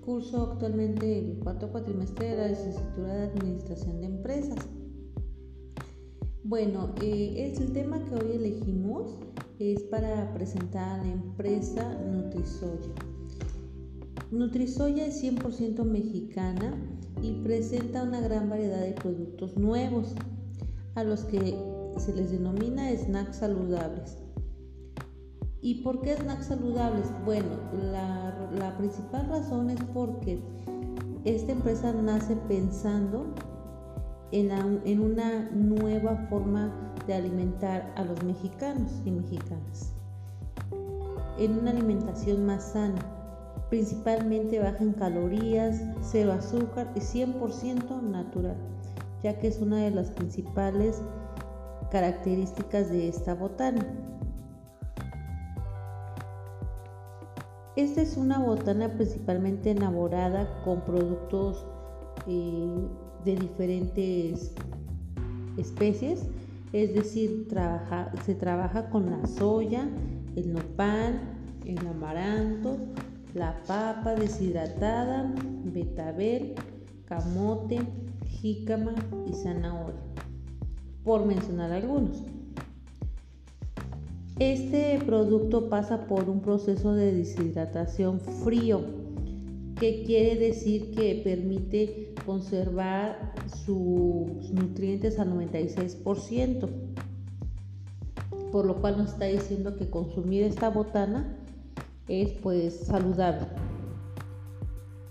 curso actualmente el cuarto cuatrimestre de la licenciatura de Administración de Empresas. Bueno, eh, el tema que hoy elegimos es para presentar a la empresa Nutrisoya. Nutrisoya es 100% mexicana y presenta una gran variedad de productos nuevos, a los que se les denomina snacks saludables. ¿Y por qué snacks saludables? Bueno, la, principal razón es porque esta empresa nace pensando en, en, una nueva forma de alimentar a los mexicanos y mexicanas, en una alimentación más sana, principalmente baja en calorías, cero azúcar y 100% natural, ya que es una de las principales características de esta botana. Esta es una botana principalmente elaborada con productos eh, de diferentes especies, es decir, se trabaja con la soya, el nopal, el amaranto, la papa deshidratada, betabel, camote, jícama y zanahoria, por mencionar algunos. Este producto pasa por un proceso de deshidratación frío, que quiere decir que permite conservar sus nutrientes al 96%, por lo cual nos está diciendo que consumir esta botana es pues saludable.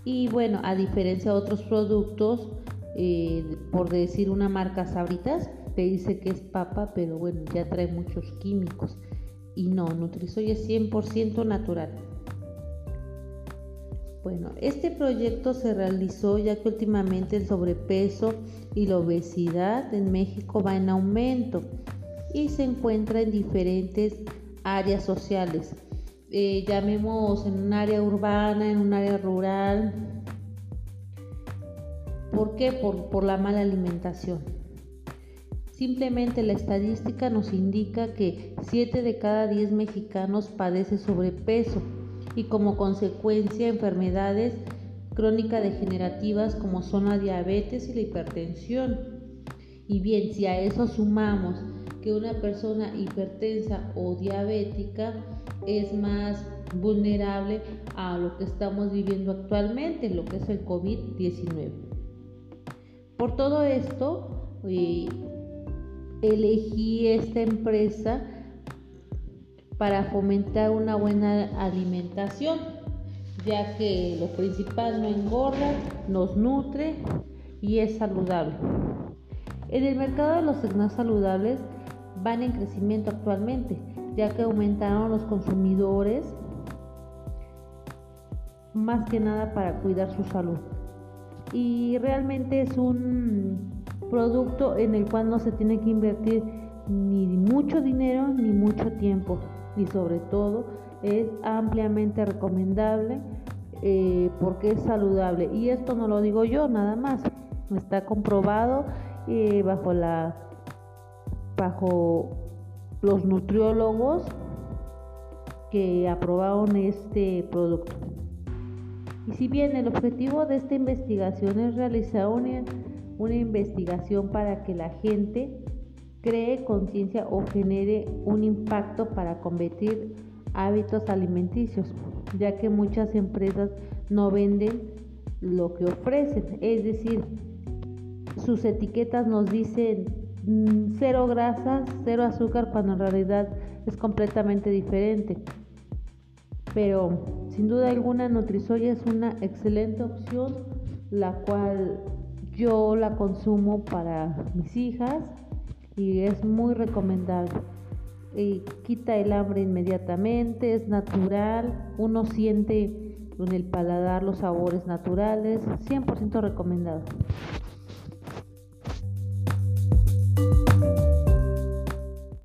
Y bueno, a diferencia de otros productos, eh, por decir una marca Sabritas, te dice que es papa, pero bueno, ya trae muchos químicos. Y no, Nutrisoy es 100% natural. Bueno, este proyecto se realizó ya que últimamente el sobrepeso y la obesidad en México va en aumento y se encuentra en diferentes áreas sociales. Eh, llamemos en un área urbana, en un área rural. ¿Por qué? Por, por la mala alimentación. Simplemente la estadística nos indica que 7 de cada 10 mexicanos padece sobrepeso y como consecuencia enfermedades crónicas degenerativas como son la diabetes y la hipertensión. Y bien, si a eso sumamos que una persona hipertensa o diabética es más vulnerable a lo que estamos viviendo actualmente, lo que es el COVID-19. Por todo esto, eh, elegí esta empresa para fomentar una buena alimentación, ya que lo principal no engorda, nos nutre y es saludable. En el mercado de los snacks saludables van en crecimiento actualmente, ya que aumentaron los consumidores más que nada para cuidar su salud. Y realmente es un producto en el cual no se tiene que invertir ni mucho dinero ni mucho tiempo. Y sobre todo es ampliamente recomendable eh, porque es saludable. Y esto no lo digo yo nada más. Está comprobado eh, bajo la bajo los nutriólogos que aprobaron este producto. Y si bien el objetivo de esta investigación es realizar una una investigación para que la gente cree conciencia o genere un impacto para convertir hábitos alimenticios, ya que muchas empresas no venden lo que ofrecen, es decir, sus etiquetas nos dicen mm, cero grasas, cero azúcar, cuando en realidad es completamente diferente. Pero sin duda alguna Nutrisoya es una excelente opción, la cual yo la consumo para mis hijas y es muy recomendable. Y quita el hambre inmediatamente, es natural, uno siente en el paladar los sabores naturales, 100% recomendado.